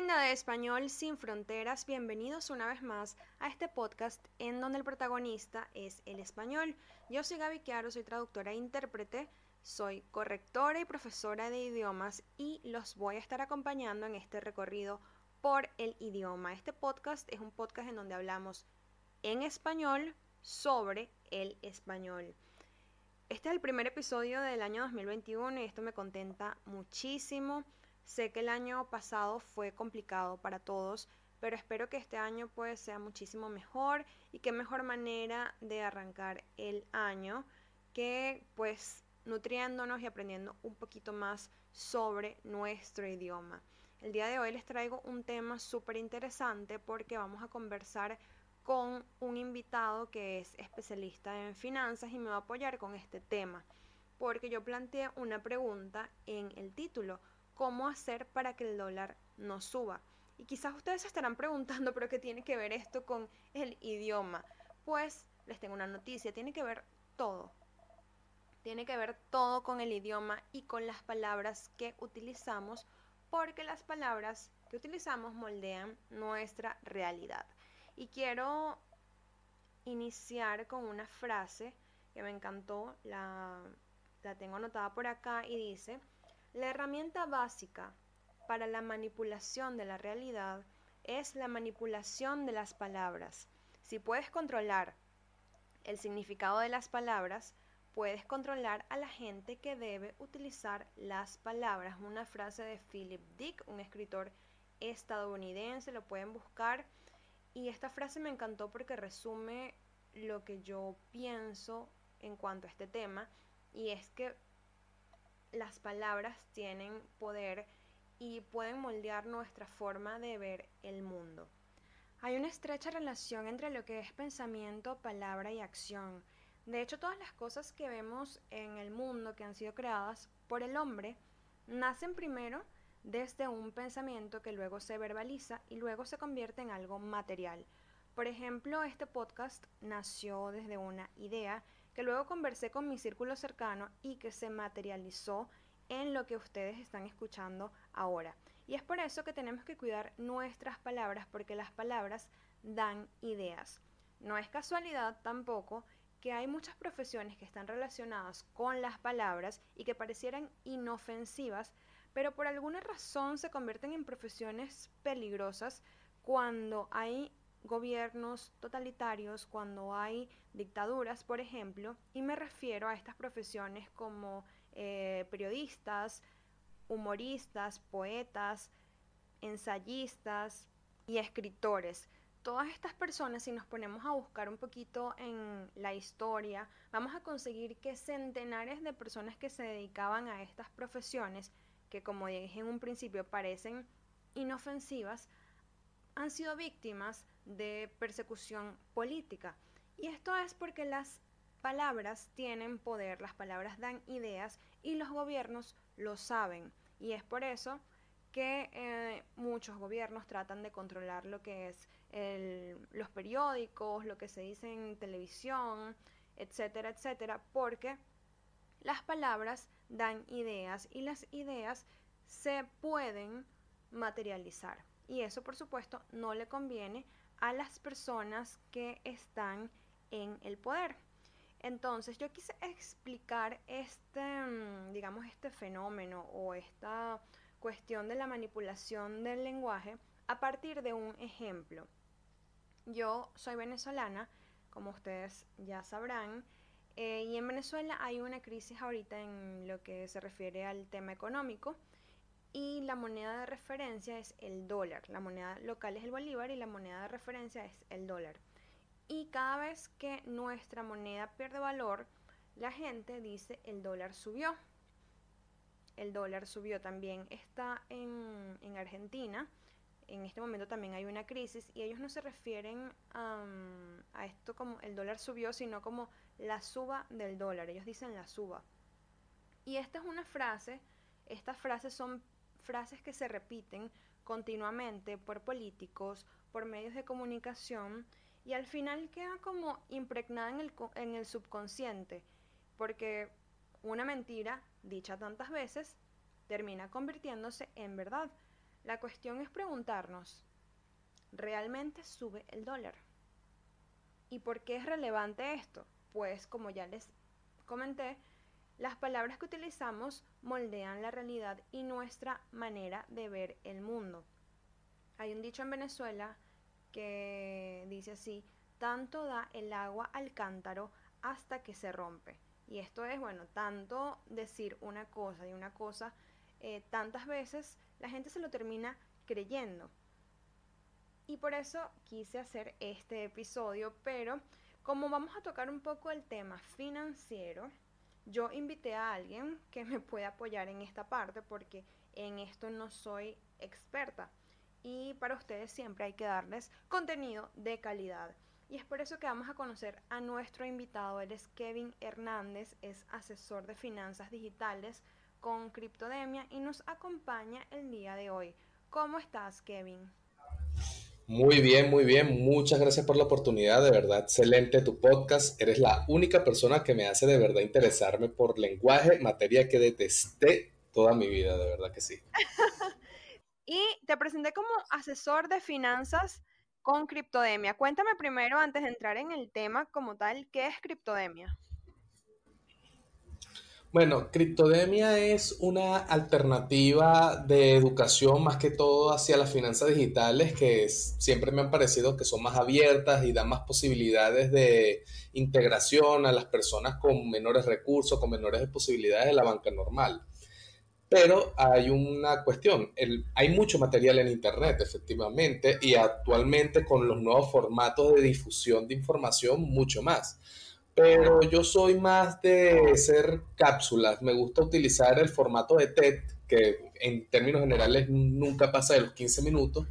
linda de Español sin Fronteras? Bienvenidos una vez más a este podcast en donde el protagonista es el español. Yo soy Gaby Chiaro, soy traductora e intérprete, soy correctora y profesora de idiomas y los voy a estar acompañando en este recorrido por el idioma. Este podcast es un podcast en donde hablamos en español sobre el español. Este es el primer episodio del año 2021 y esto me contenta muchísimo. Sé que el año pasado fue complicado para todos, pero espero que este año pues sea muchísimo mejor y qué mejor manera de arrancar el año que pues nutriéndonos y aprendiendo un poquito más sobre nuestro idioma. El día de hoy les traigo un tema súper interesante porque vamos a conversar con un invitado que es especialista en finanzas y me va a apoyar con este tema porque yo planteé una pregunta en el título cómo hacer para que el dólar no suba. Y quizás ustedes se estarán preguntando, pero ¿qué tiene que ver esto con el idioma? Pues les tengo una noticia, tiene que ver todo. Tiene que ver todo con el idioma y con las palabras que utilizamos, porque las palabras que utilizamos moldean nuestra realidad. Y quiero iniciar con una frase que me encantó, la, la tengo anotada por acá y dice, la herramienta básica para la manipulación de la realidad es la manipulación de las palabras. Si puedes controlar el significado de las palabras, puedes controlar a la gente que debe utilizar las palabras. Una frase de Philip Dick, un escritor estadounidense, lo pueden buscar. Y esta frase me encantó porque resume lo que yo pienso en cuanto a este tema. Y es que las palabras tienen poder y pueden moldear nuestra forma de ver el mundo. Hay una estrecha relación entre lo que es pensamiento, palabra y acción. De hecho, todas las cosas que vemos en el mundo que han sido creadas por el hombre nacen primero desde un pensamiento que luego se verbaliza y luego se convierte en algo material. Por ejemplo, este podcast nació desde una idea que luego conversé con mi círculo cercano y que se materializó en lo que ustedes están escuchando ahora. Y es por eso que tenemos que cuidar nuestras palabras porque las palabras dan ideas. No es casualidad tampoco que hay muchas profesiones que están relacionadas con las palabras y que parecieran inofensivas, pero por alguna razón se convierten en profesiones peligrosas cuando hay gobiernos totalitarios, cuando hay dictaduras, por ejemplo, y me refiero a estas profesiones como eh, periodistas, humoristas, poetas, ensayistas y escritores. Todas estas personas, si nos ponemos a buscar un poquito en la historia, vamos a conseguir que centenares de personas que se dedicaban a estas profesiones, que como dije en un principio parecen inofensivas, han sido víctimas de persecución política. Y esto es porque las palabras tienen poder, las palabras dan ideas y los gobiernos lo saben. Y es por eso que eh, muchos gobiernos tratan de controlar lo que es los periódicos, lo que se dice en televisión, etcétera, etcétera, porque las palabras dan ideas y las ideas se pueden materializar. Y eso, por supuesto, no le conviene a las personas que están en el poder. Entonces, yo quise explicar este, mm, digamos, este fenómeno o esta cuestión de la manipulación del lenguaje a partir de un ejemplo. Yo soy venezolana, como ustedes ya sabrán, eh, y en Venezuela hay una crisis ahorita en lo que se refiere al tema económico y la moneda de referencia es el dólar. La moneda local es el bolívar y la moneda de referencia es el dólar. Y cada vez que nuestra moneda pierde valor, la gente dice el dólar subió. El dólar subió también. Está en, en Argentina. En este momento también hay una crisis y ellos no se refieren a esto como el dólar subió, sino como la suba del dólar. Ellos dicen la suba. Y esta es una frase, estas frases son frases que se repiten continuamente por políticos, por medios de comunicación y al final queda como impregnada en el, en el subconsciente, porque una mentira dicha tantas veces termina convirtiéndose en verdad. La cuestión es preguntarnos, ¿realmente sube el dólar? ¿Y por qué es relevante esto? Pues como ya les comenté, las palabras que utilizamos moldean la realidad y nuestra manera de ver el mundo. Hay un dicho en Venezuela que dice así, tanto da el agua al cántaro hasta que se rompe. Y esto es, bueno, tanto decir una cosa y una cosa eh, tantas veces, la gente se lo termina creyendo. Y por eso quise hacer este episodio, pero como vamos a tocar un poco el tema financiero, yo invité a alguien que me pueda apoyar en esta parte porque en esto no soy experta. Y para ustedes siempre hay que darles contenido de calidad. Y es por eso que vamos a conocer a nuestro invitado. Él es Kevin Hernández, es asesor de finanzas digitales con Criptodemia y nos acompaña el día de hoy. ¿Cómo estás, Kevin? Muy bien, muy bien. Muchas gracias por la oportunidad. De verdad, excelente tu podcast. Eres la única persona que me hace de verdad interesarme por lenguaje, materia que detesté toda mi vida, de verdad que sí. y te presenté como asesor de finanzas con Criptodemia. Cuéntame primero, antes de entrar en el tema como tal, ¿qué es Criptodemia? Bueno, Criptodemia es una alternativa de educación más que todo hacia las finanzas digitales que siempre me han parecido que son más abiertas y dan más posibilidades de integración a las personas con menores recursos, con menores posibilidades de la banca normal. Pero hay una cuestión, hay mucho material en Internet, efectivamente, y actualmente con los nuevos formatos de difusión de información, mucho más pero yo soy más de ser cápsulas. Me gusta utilizar el formato de TED, que en términos generales nunca pasa de los 15 minutos,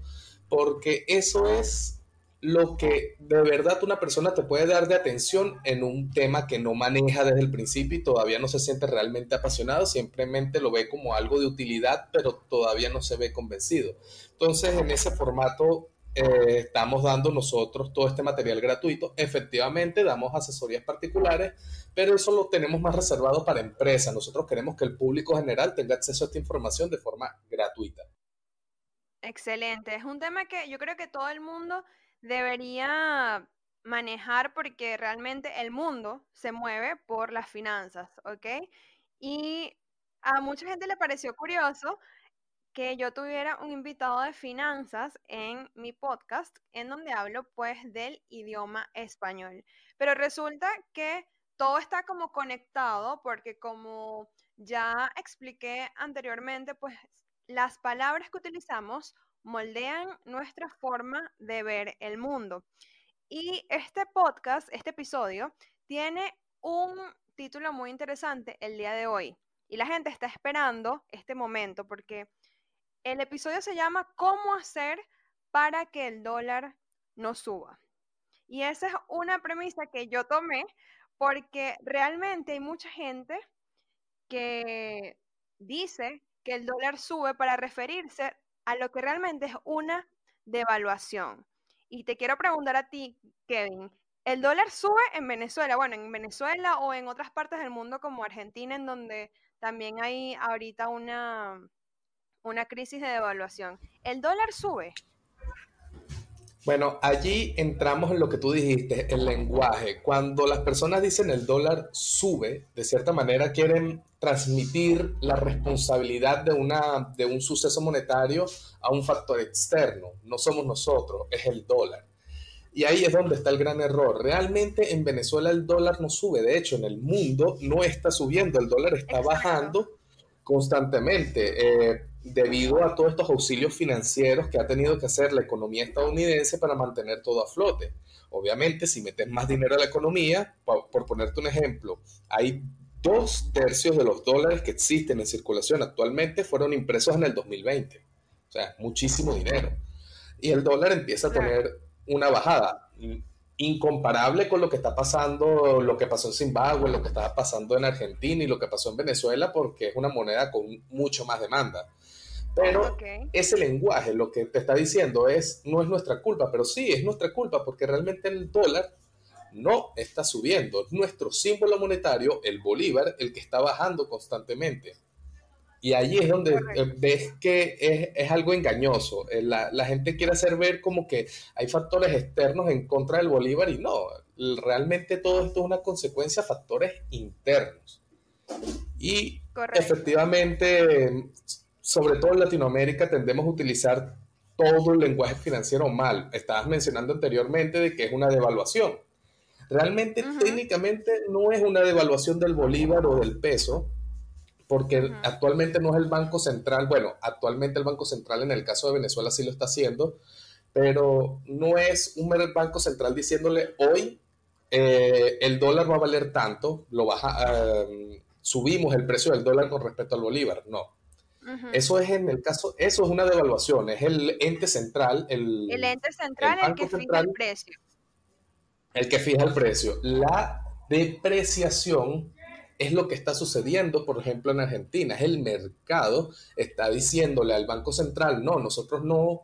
porque eso es lo que de verdad una persona te puede dar de atención en un tema que no maneja desde el principio y todavía no se siente realmente apasionado, simplemente lo ve como algo de utilidad, pero todavía no se ve convencido. Entonces, en ese formato eh, estamos dando nosotros todo este material gratuito. Efectivamente, damos asesorías particulares, pero eso lo tenemos más reservado para empresas. Nosotros queremos que el público general tenga acceso a esta información de forma gratuita. Excelente. Es un tema que yo creo que todo el mundo debería manejar porque realmente el mundo se mueve por las finanzas, ¿ok? Y a mucha gente le pareció curioso que yo tuviera un invitado de finanzas en mi podcast, en donde hablo pues del idioma español. Pero resulta que todo está como conectado porque como ya expliqué anteriormente, pues las palabras que utilizamos moldean nuestra forma de ver el mundo. Y este podcast, este episodio, tiene un título muy interesante el día de hoy. Y la gente está esperando este momento porque el episodio se llama ¿Cómo hacer para que el dólar no suba? Y esa es una premisa que yo tomé porque realmente hay mucha gente que dice que el dólar sube para referirse a lo que realmente es una devaluación. Y te quiero preguntar a ti, Kevin, ¿el dólar sube en Venezuela? Bueno, en Venezuela o en otras partes del mundo como Argentina, en donde también hay ahorita una, una crisis de devaluación. ¿El dólar sube? Bueno, allí entramos en lo que tú dijiste, el lenguaje. Cuando las personas dicen el dólar sube, de cierta manera quieren transmitir la responsabilidad de, una, de un suceso monetario a un factor externo. No somos nosotros, es el dólar. Y ahí es donde está el gran error. Realmente en Venezuela el dólar no sube. De hecho, en el mundo no está subiendo, el dólar está bajando constantemente. Eh, debido a todos estos auxilios financieros que ha tenido que hacer la economía estadounidense para mantener todo a flote. Obviamente, si metes más dinero a la economía, por, ponerte un ejemplo, hay dos tercios de los dólares que existen en circulación actualmente fueron impresos en el 2020. O sea, muchísimo dinero. Y el dólar empieza a tener una bajada incomparable con lo que está pasando, lo que pasó en Zimbabue, lo que estaba pasando en Argentina y lo que pasó en Venezuela, porque es una moneda con mucho más demanda. Pero ese lenguaje lo que te está diciendo es, no es nuestra culpa, pero sí es nuestra culpa porque realmente el dólar no está subiendo. Es nuestro símbolo monetario, el bolívar, el que está bajando constantemente. Y allí es donde eh, ves que es, algo engañoso. Eh, la, la, gente quiere hacer ver como que hay factores externos en contra del Bolívar y no, realmente todo esto es una consecuencia de factores internos. Y efectivamente, sobre todo en Latinoamérica, tendemos a utilizar todo el lenguaje financiero mal. Estabas mencionando anteriormente de que es una devaluación. Realmente, técnicamente, no es una devaluación del bolívar o del peso, porque actualmente no es el Banco Central, bueno, actualmente el Banco Central en el caso de Venezuela sí lo está haciendo, pero no es un Banco Central diciéndole hoy eh, el dólar va a valer tanto, lo baja, em, subimos el precio del dólar con respecto al bolívar, no. Eso es en el caso, eso es una devaluación, es el ente central, el, el ente central el, que fija el precio. El que fija el precio. La depreciación es lo que está sucediendo, por ejemplo, en Argentina. Es el mercado está diciéndole al Banco Central, no, nosotros no,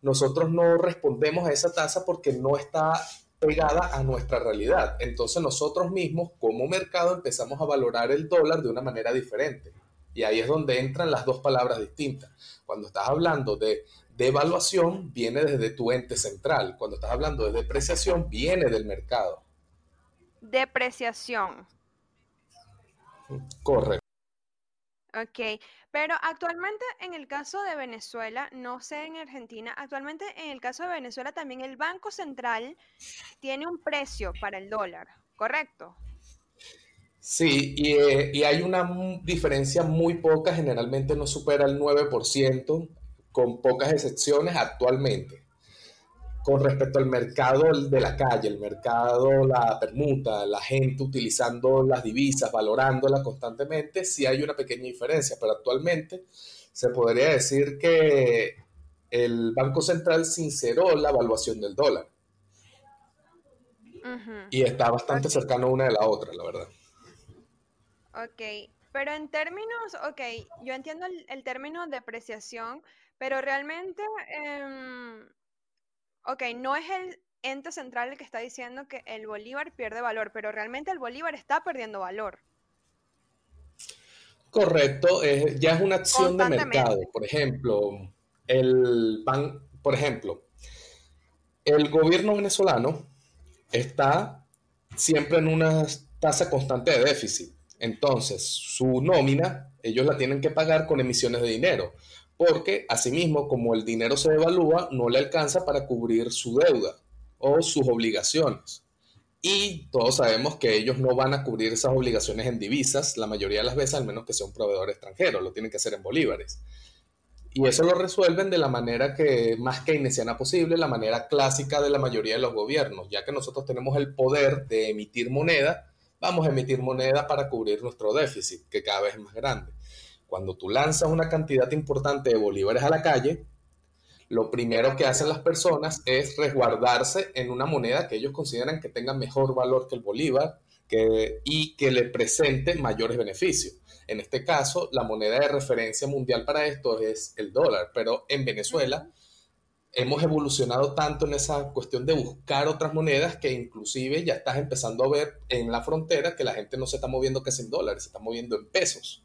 nosotros no respondemos a esa tasa porque no está pegada a nuestra realidad. Entonces nosotros mismos como mercado empezamos a valorar el dólar de una manera diferente. Y ahí es donde entran las dos palabras distintas. Cuando estás hablando de devaluación, viene desde tu ente central. Cuando estás hablando de depreciación, viene del mercado. Depreciación. Correcto. Ok, pero actualmente en el caso de Venezuela, no sé en Argentina, actualmente en el caso de Venezuela también el Banco Central tiene un precio para el dólar, ¿correcto? Sí, y, eh, y hay una diferencia muy poca, generalmente no supera el 9%, con pocas excepciones actualmente con respecto al mercado de la calle, el mercado, la permuta, la gente utilizando las divisas, valorándolas constantemente, sí hay una pequeña diferencia, pero actualmente se podría decir que el Banco Central sinceró la evaluación del dólar. Y está bastante cercano una de la otra, la verdad. Ok, pero en términos, ok, yo entiendo el, término depreciación, pero realmente... Em, ok, no es el ente central el que está diciendo que el bolívar pierde valor, pero realmente el bolívar está perdiendo valor. Correcto, ya es una acción de mercado. Por ejemplo, el por ejemplo, el gobierno venezolano está siempre en una tasa constante de déficit. Entonces, su nómina, ellos la tienen que pagar con emisiones de dinero porque asimismo, como el dinero se devalúa, no le alcanza para cubrir su deuda o sus obligaciones. Y todos sabemos que ellos no van a cubrir esas obligaciones en divisas la mayoría de las veces, al menos que sea un proveedor extranjero, lo tienen que hacer en bolívares. Y eso lo resuelven de la manera que más keynesiana posible, la manera clásica de la mayoría de los gobiernos, ya que nosotros tenemos el poder de emitir moneda, vamos a emitir moneda para cubrir nuestro déficit, que cada vez es más grande. Cuando tú lanzas una cantidad importante de bolívares a la calle, lo primero que hacen las personas es resguardarse en una moneda que ellos consideran que tenga mejor valor que el bolívar y que le presente mayores beneficios. En este caso, la moneda de referencia mundial para esto es el dólar, pero en Venezuela hemos evolucionado tanto en esa cuestión de buscar otras monedas que inclusive ya estás empezando a ver en la frontera que la gente no se está moviendo que es en dólares, se está moviendo en pesos.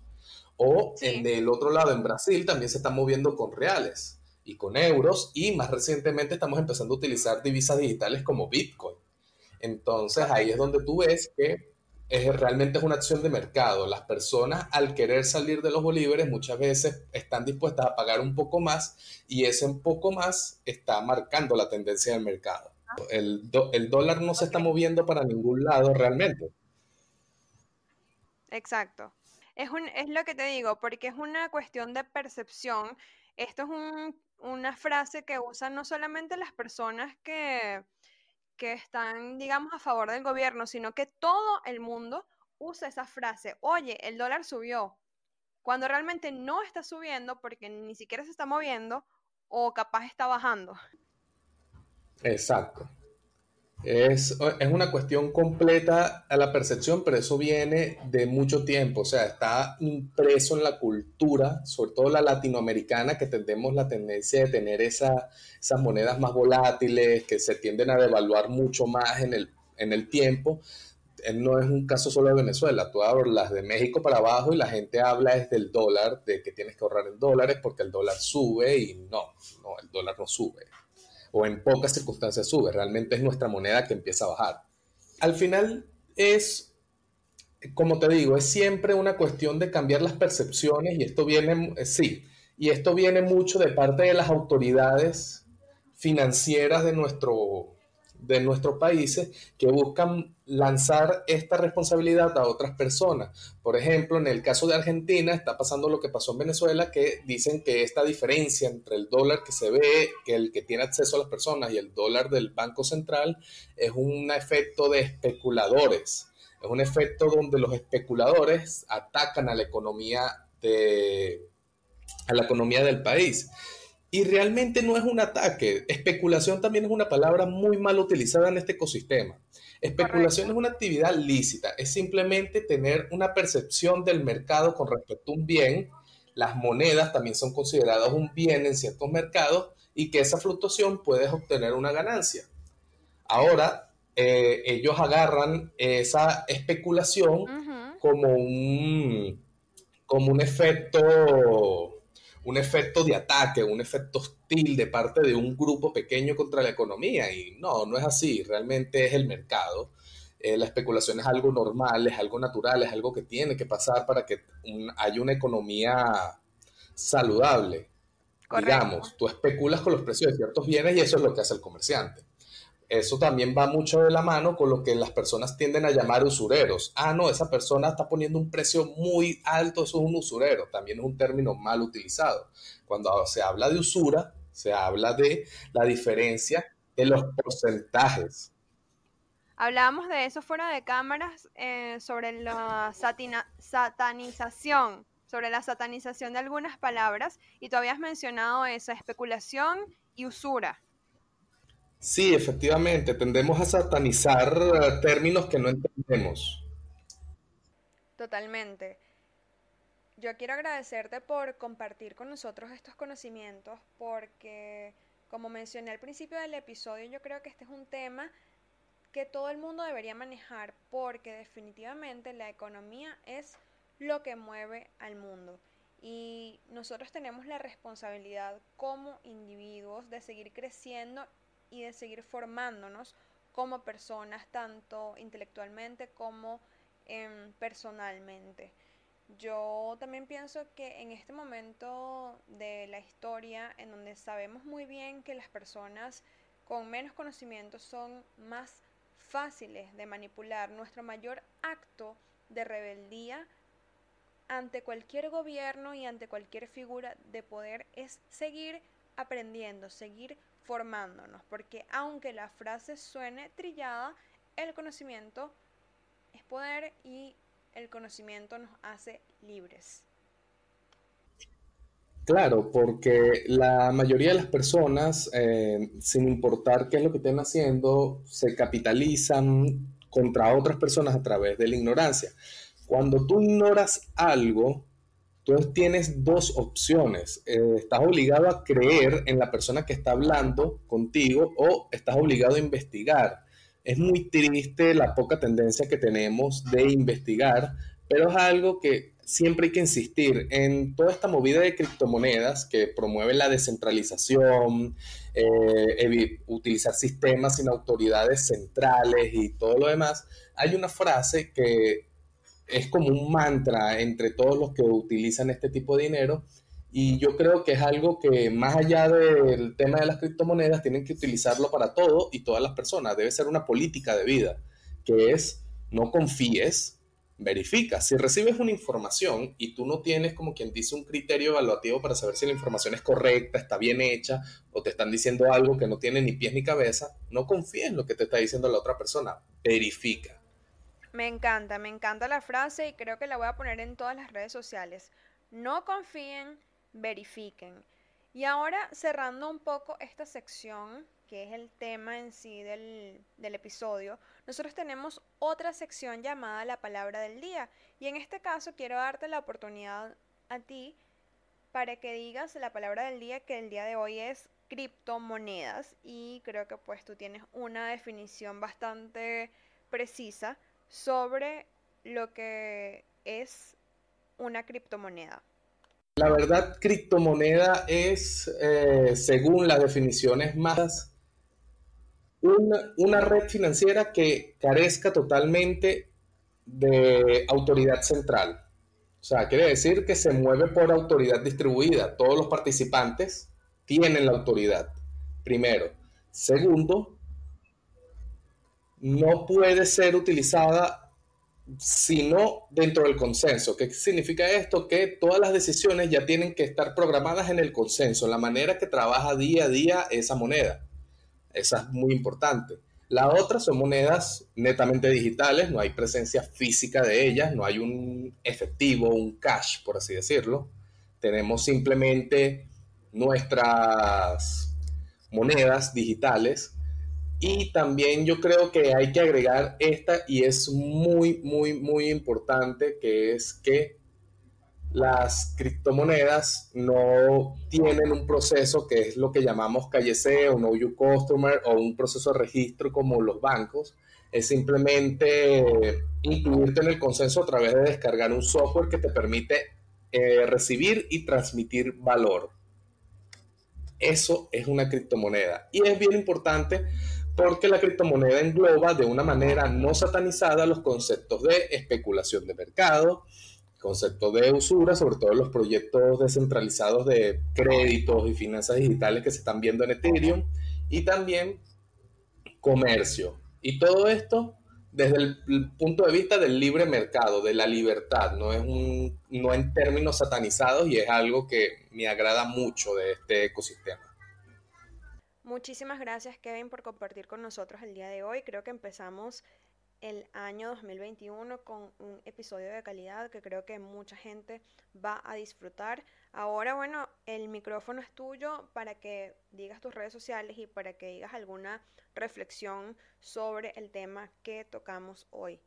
O en del otro lado, en Brasil, también se está moviendo con reales y con euros. Y más recientemente estamos empezando a utilizar divisas digitales como Bitcoin. Entonces ahí es donde tú ves que es, realmente es una acción de mercado. Las personas al querer salir de los bolívares muchas veces están dispuestas a pagar un poco más y ese un poco más está marcando la tendencia del mercado. El, el dólar no se está moviendo para ningún lado realmente. Exacto. Es, un, es lo que te digo, porque es una cuestión de percepción. Esto es una frase que usan no solamente las personas que, que están, digamos, a favor del gobierno, sino que todo el mundo usa esa frase, oye, el dólar subió, cuando realmente no está subiendo porque ni siquiera se está moviendo o capaz está bajando. Exacto. Es, una cuestión completa a la percepción, pero eso viene de mucho tiempo, o sea, está impreso en la cultura, sobre todo la latinoamericana, que tenemos la tendencia de tener esa, esas monedas más volátiles, que se tienden a devaluar mucho más en el, en el tiempo, no es un caso solo de Venezuela, tú hablas de México para abajo y la gente habla es del dólar, de que tienes que ahorrar en dólares porque el dólar sube y no, no, el dólar no sube. O en pocas circunstancias sube, realmente es nuestra moneda que empieza a bajar. Al final es, como te digo, es siempre una cuestión de cambiar las percepciones y esto viene, eh, sí, y esto viene mucho de parte de las autoridades financieras de nuestro, de nuestros países que buscan lanzar esta responsabilidad a otras personas. Por ejemplo, en el caso de Argentina está pasando lo que pasó en Venezuela, que dicen que esta diferencia entre el dólar que se ve, que el que tiene acceso a las personas y el dólar del Banco Central es un efecto de especuladores. Es un efecto donde los especuladores atacan a la economía de a la economía del país. Y realmente no es un ataque. Especulación también es una palabra muy mal utilizada en este ecosistema. Especulación es una actividad lícita, es simplemente tener una percepción del mercado con respecto a un bien. Las monedas también son consideradas un bien en ciertos mercados y que esa fluctuación puedes obtener una ganancia. Ahora, eh, ellos agarran esa especulación como, un, como un efecto un efecto de ataque, un efecto hostil de parte de un grupo pequeño contra la economía. Y no, no es así, realmente es el mercado. Eh, la especulación es algo normal, es algo natural, es algo que tiene que pasar para que haya una economía saludable. Digamos, tú especulas con los precios de ciertos bienes y eso es lo que hace el comerciante eso también va mucho de la mano con lo que las personas tienden a llamar usureros. Ah, no, esa persona está poniendo un precio muy alto, eso es un usurero. También es un término mal utilizado. Cuando se habla de usura, se habla de la diferencia de los porcentajes. Hablábamos de eso fuera de cámaras eh, sobre la satanización, sobre la satanización de algunas palabras y tú habías mencionado esa especulación y usura. Sí, efectivamente, tendemos a satanizar eh, términos que no entendemos. Totalmente. Yo quiero agradecerte por compartir con nosotros estos conocimientos porque, como mencioné al principio del episodio, yo creo que este es un tema que todo el mundo debería manejar porque definitivamente la economía es lo que mueve al mundo. Y nosotros tenemos la responsabilidad como individuos de seguir creciendo y de seguir formándonos como personas, tanto intelectualmente como em, personalmente. Yo también pienso que en este momento de la historia, en donde sabemos muy bien que las personas con menos conocimiento son más fáciles de manipular, nuestro mayor acto de rebeldía ante cualquier gobierno y ante cualquier figura de poder es seguir aprendiendo, seguir formándonos, porque aunque la frase suene trillada, el conocimiento es poder y el conocimiento nos hace libres. Claro, porque la mayoría de las personas, eh, sin importar qué es lo que estén haciendo, se capitalizan contra otras personas a través de la ignorancia. Cuando tú ignoras algo, entonces tienes dos opciones. Eh, estás obligado a creer en la persona que está hablando contigo o estás obligado a investigar. Es muy triste la poca tendencia que tenemos de investigar, pero es algo que siempre hay que insistir en toda esta movida de criptomonedas que promueve la descentralización, eh, utilizar sistemas sin autoridades centrales y todo lo demás. Hay una frase que es como un mantra entre todos los que utilizan este tipo de dinero. Y yo creo que es algo que más allá del tema de las criptomonedas, tienen que utilizarlo para todo y todas las personas. Debe ser una política de vida, que es no confíes, verifica. Si recibes una información y tú no tienes como quien dice un criterio evaluativo para saber si la información es correcta, está bien hecha o te están diciendo algo que no tiene ni pies ni cabeza, no confíes en lo que te está diciendo la otra persona. Verifica. Me encanta, me encanta la frase y creo que la voy a poner en todas las redes sociales. No confíen, verifiquen. Y ahora cerrando un poco esta sección, que es el tema en sí del, del, episodio, nosotros tenemos otra sección llamada la palabra del día. Y en este caso quiero darte la oportunidad a ti para que digas la palabra del día, que el día de hoy es criptomonedas. Y creo que pues tú tienes una definición bastante precisa sobre lo que es una criptomoneda. La verdad, criptomoneda es, eh, según las definiciones más, una, una, red financiera que carezca totalmente de autoridad central. O sea, quiere decir que se mueve por autoridad distribuida. Todos los participantes tienen la autoridad, primero. Segundo, no puede ser utilizada sino dentro del consenso. ¿Qué significa esto? Que todas las decisiones ya tienen que estar programadas en el consenso, en la manera que trabaja día a día esa moneda. Esa es muy importante. La otra son monedas netamente digitales, no hay presencia física de ellas, no hay un efectivo, un cash, por así decirlo. Tenemos simplemente nuestras monedas digitales y también yo creo que hay que agregar esta y es muy, muy, muy importante, que es que las criptomonedas no tienen un proceso que es lo que llamamos KYC o Know You Customer o un proceso de registro como los bancos. Es simplemente incluirte en el consenso a través de descargar un software que te permite eh, recibir y transmitir valor. Eso es una criptomoneda. Y es bien importante porque la criptomoneda engloba de una manera no satanizada los conceptos de especulación de mercado, conceptos de usura, sobre todo los proyectos descentralizados de créditos y finanzas digitales que se están viendo en Ethereum, y también comercio. Y todo esto desde el punto de vista del libre mercado, de la libertad, no es un, no en términos satanizados y es algo que me agrada mucho de este ecosistema. Muchísimas gracias Kevin por compartir con nosotros el día de hoy. Creo que empezamos el año 2021 con un episodio de calidad que creo que mucha gente va a disfrutar. Ahora, bueno, el micrófono es tuyo para que digas tus redes sociales y para que digas alguna reflexión sobre el tema que tocamos hoy.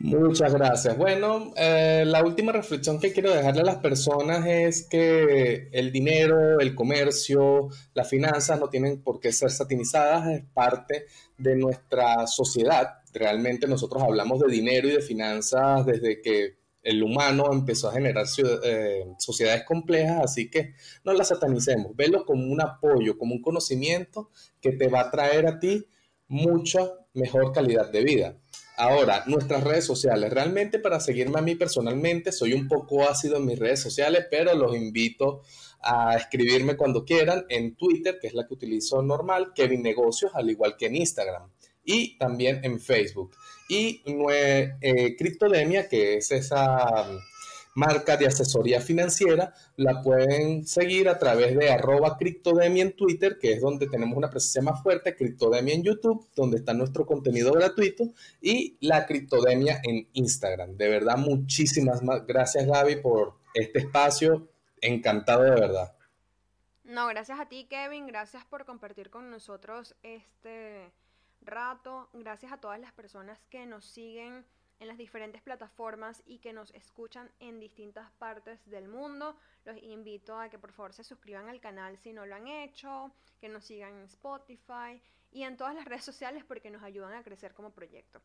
Muchas gracias. Bueno, eh, la última reflexión que quiero dejarle a las personas es que el dinero, el comercio, las finanzas no tienen por qué ser satinizadas, es parte de nuestra sociedad. Realmente nosotros hablamos de dinero y de finanzas desde que el humano empezó a generar eh, sociedades complejas, así que no las satanicemos, velo como un apoyo, como un conocimiento que te va a traer a ti mucha mejor calidad de vida. Ahora, nuestras redes sociales. Realmente para seguirme a mí personalmente, soy un poco ácido en mis redes sociales, pero los invito a escribirme cuando quieran en Twitter, que es la que utilizo normal, Kevin Negocios, al igual que en Instagram y también en Facebook. Y eh, Criptodemia, que es esa marca de asesoría financiera, la pueden seguir a través de arroba criptodemia en Twitter, que es donde tenemos una presencia más fuerte, criptodemia en YouTube, donde está nuestro contenido gratuito, y la criptodemia en Instagram. De verdad, muchísimas gracias Gaby por este espacio, encantado de verdad. No, gracias a ti Kevin, gracias por compartir con nosotros este rato, gracias a todas las personas que nos siguen en las diferentes plataformas y que nos escuchan en distintas partes del mundo. Los invito a que por favor se suscriban al canal si no lo han hecho, que nos sigan en Spotify y en todas las redes sociales porque nos ayudan a crecer como proyecto.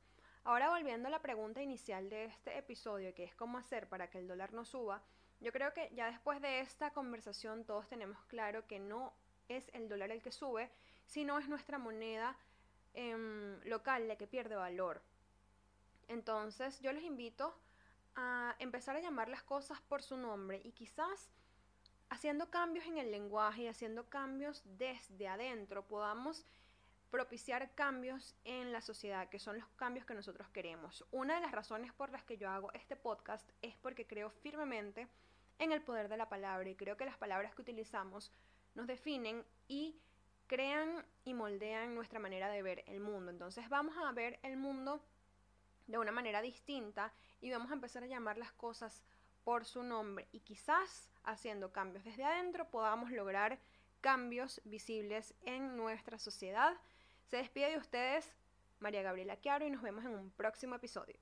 Ahora volviendo a la pregunta inicial de este episodio, que es cómo hacer para que el dólar no suba, yo creo que ya después de esta conversación todos tenemos claro que no es el dólar el que sube, sino es nuestra moneda em, local la que pierde valor. Entonces yo les invito a empezar a llamar las cosas por su nombre y quizás haciendo cambios en el lenguaje y haciendo cambios desde adentro podamos propiciar cambios en la sociedad, que son los cambios que nosotros queremos. Una de las razones por las que yo hago este podcast es porque creo firmemente en el poder de la palabra y creo que las palabras que utilizamos nos definen y crean y moldean nuestra manera de ver el mundo. Entonces vamos a ver el mundo de una manera distinta y vamos a empezar a llamar las cosas por su nombre y quizás haciendo cambios desde adentro podamos lograr cambios visibles en nuestra sociedad. Se despide de ustedes María Gabriela Chiaro y nos vemos en un próximo episodio.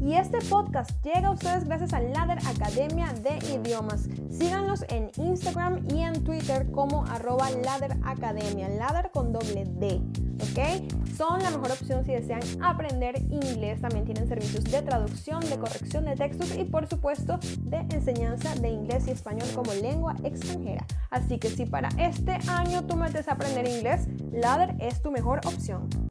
Y este podcast llega a ustedes gracias a Ladder Academia de Idiomas. Síganlos en Instagram y en Twitter como arroba Ladder Academia, Ladder con doble D. ¿ok? Son la mejor opción si desean aprender inglés. También tienen servicios de traducción, de corrección de textos y por supuesto de enseñanza de inglés y español como lengua extranjera. Así que si para este año tú metes a aprender inglés, Ladder es tu mejor opción.